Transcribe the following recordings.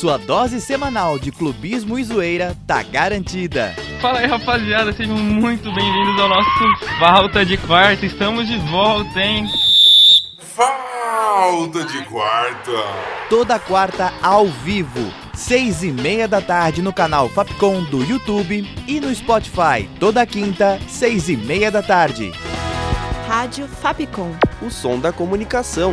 Sua dose semanal de clubismo e zoeira tá garantida. Fala aí, rapaziada, sejam muito bem-vindos ao nosso Falta de Quarta. Estamos de volta, hein? Falta de Quarta. Toda quarta ao vivo, seis e meia da tarde no canal Fapcom do YouTube e no Spotify. Toda quinta, seis e meia da tarde. Rádio Fapcom. O som da comunicação.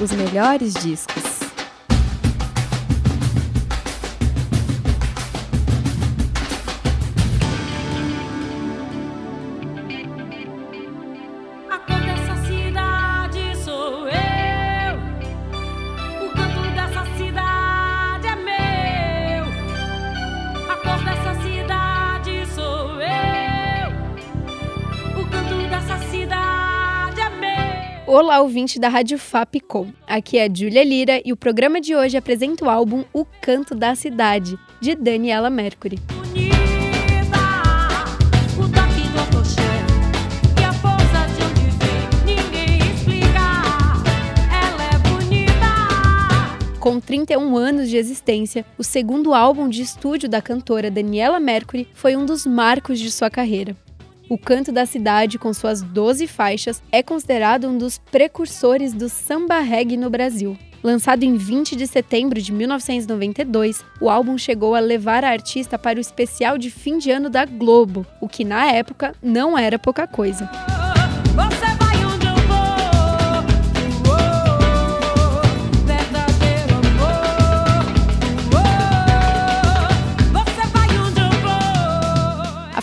Os melhores discos. Olá, ouvinte da Rádio Fapcom. Aqui é Júlia Lira e o programa de hoje apresenta o álbum O Canto da Cidade, de Daniela Mercury. A é. Com 31 anos de existência, o segundo álbum de estúdio da cantora Daniela Mercury foi um dos marcos de sua carreira. O Canto da Cidade, com suas 12 faixas, é considerado um dos precursores do samba reggae no Brasil. Lançado em 20 de setembro de 1992, o álbum chegou a levar a artista para o especial de fim de ano da Globo, o que na época não era pouca coisa.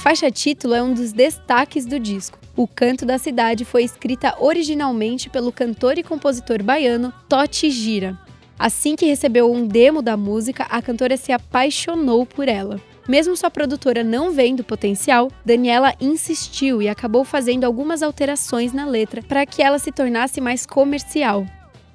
Faixa título é um dos destaques do disco. O Canto da Cidade foi escrita originalmente pelo cantor e compositor baiano Totti Gira. Assim que recebeu um demo da música, a cantora se apaixonou por ela. Mesmo sua produtora não vendo potencial, Daniela insistiu e acabou fazendo algumas alterações na letra para que ela se tornasse mais comercial.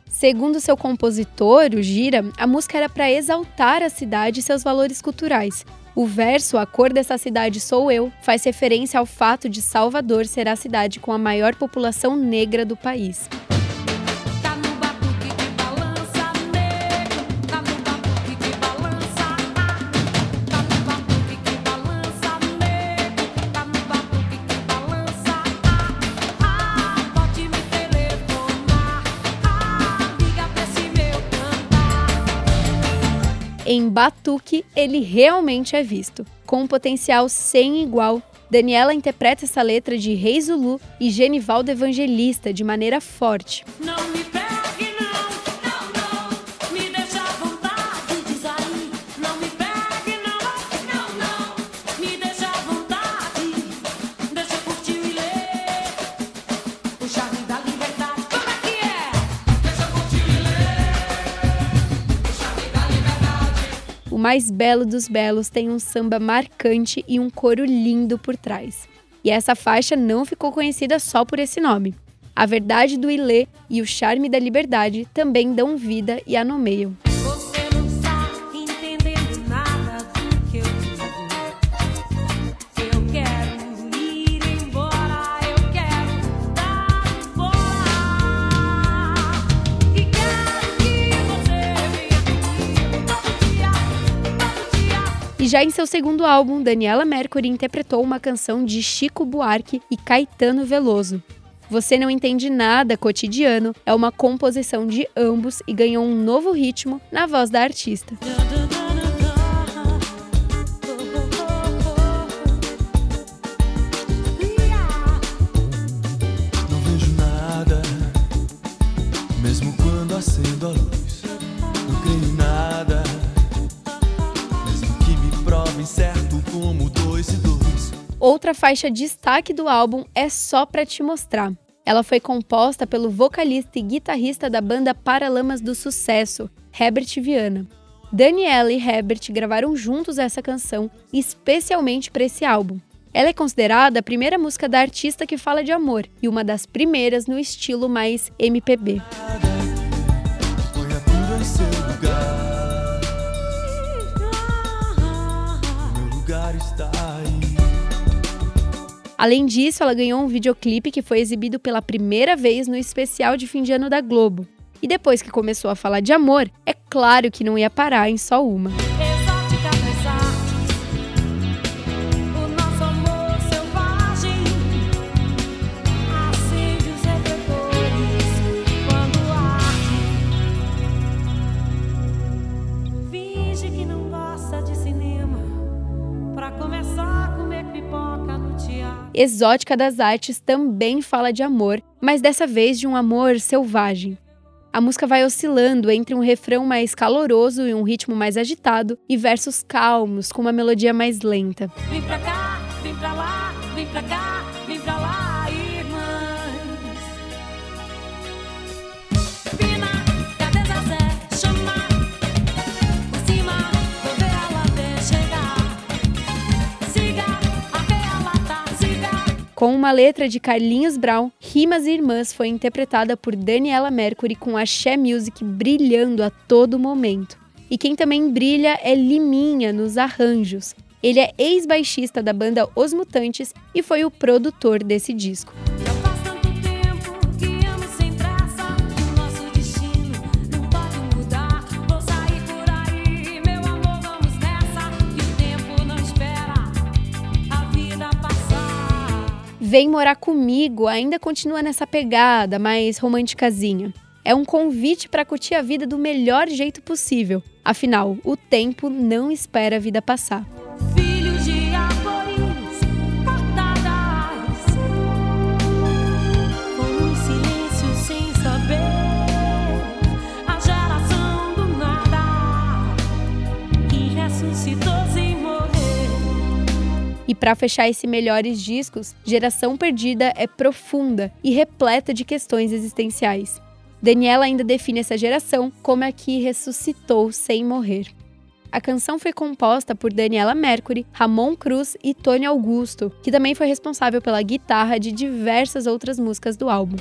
Segundo seu compositor, o Gira, a música era para exaltar a cidade e seus valores culturais. O verso A cor dessa cidade sou eu faz referência ao fato de Salvador ser a cidade com a maior população negra do país. Em Batuque, ele realmente é visto. Com um potencial sem igual, Daniela interpreta essa letra de Rei Zulu e Genivaldo Evangelista de maneira forte. Não me pegue, O mais belo dos belos tem um samba marcante e um coro lindo por trás. E essa faixa não ficou conhecida só por esse nome. A verdade do Ilê e o charme da liberdade também dão vida e a nomeiam. Já em seu segundo álbum, Daniela Mercury interpretou uma canção de Chico Buarque e Caetano Veloso. Você Não Entende Nada Cotidiano é uma composição de ambos e ganhou um novo ritmo na voz da artista. Como dois e dois. Outra faixa destaque do álbum é Só Pra Te Mostrar. Ela foi composta pelo vocalista e guitarrista da banda Paralamas do Sucesso, Herbert Viana. Daniela e Herbert gravaram juntos essa canção, especialmente para esse álbum. Ela é considerada a primeira música da artista que fala de amor e uma das primeiras no estilo mais MPB. Além disso, ela ganhou um videoclipe que foi exibido pela primeira vez no especial de fim de ano da Globo. E depois que começou a falar de amor, é claro que não ia parar em só uma. Pra começar Exótica das Artes também fala de amor, mas dessa vez de um amor selvagem. A música vai oscilando entre um refrão mais caloroso e um ritmo mais agitado e versos calmos com uma melodia mais lenta. Vem pra cá, vem pra lá, vem pra cá, Com uma letra de Carlinhos Brown, Rimas Irmãs foi interpretada por Daniela Mercury com a Xé Music brilhando a todo momento. E quem também brilha é Liminha nos arranjos. Ele é ex-baixista da banda Os Mutantes e foi o produtor desse disco. Vem Morar Comigo ainda continua nessa pegada mais românticazinha. É um convite para curtir a vida do melhor jeito possível. Afinal, o tempo não espera a vida passar. Para fechar esse melhores discos, Geração Perdida é profunda e repleta de questões existenciais. Daniela ainda define essa geração como a que ressuscitou sem morrer. A canção foi composta por Daniela Mercury, Ramon Cruz e Tony Augusto, que também foi responsável pela guitarra de diversas outras músicas do álbum.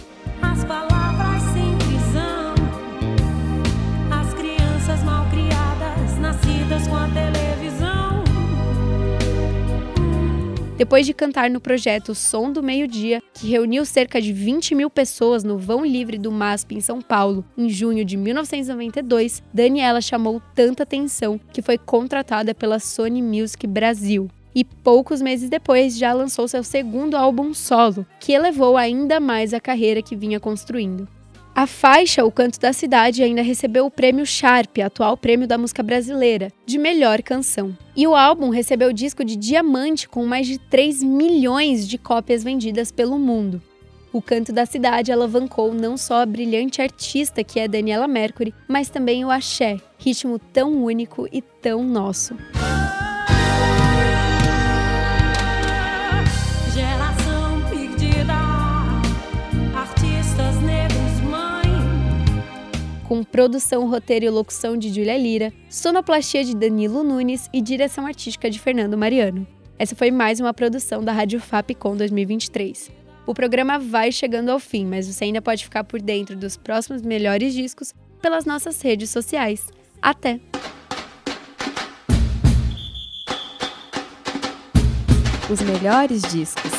Depois de cantar no projeto Som do Meio-Dia, que reuniu cerca de 20 mil pessoas no vão livre do MASP em São Paulo em junho de 1992, Daniela chamou tanta atenção que foi contratada pela Sony Music Brasil. E poucos meses depois já lançou seu segundo álbum solo, que elevou ainda mais a carreira que vinha construindo. A faixa O Canto da Cidade ainda recebeu o prêmio Sharp, atual prêmio da música brasileira, de melhor canção. E o álbum recebeu disco de diamante com mais de 3 milhões de cópias vendidas pelo mundo. O Canto da Cidade alavancou não só a brilhante artista que é Daniela Mercury, mas também o axé, ritmo tão único e tão nosso. Com produção, roteiro e locução de Julia Lira, sonoplastia de Danilo Nunes e direção artística de Fernando Mariano. Essa foi mais uma produção da Rádio Fapcom 2023. O programa vai chegando ao fim, mas você ainda pode ficar por dentro dos próximos melhores discos pelas nossas redes sociais. Até! Os melhores discos.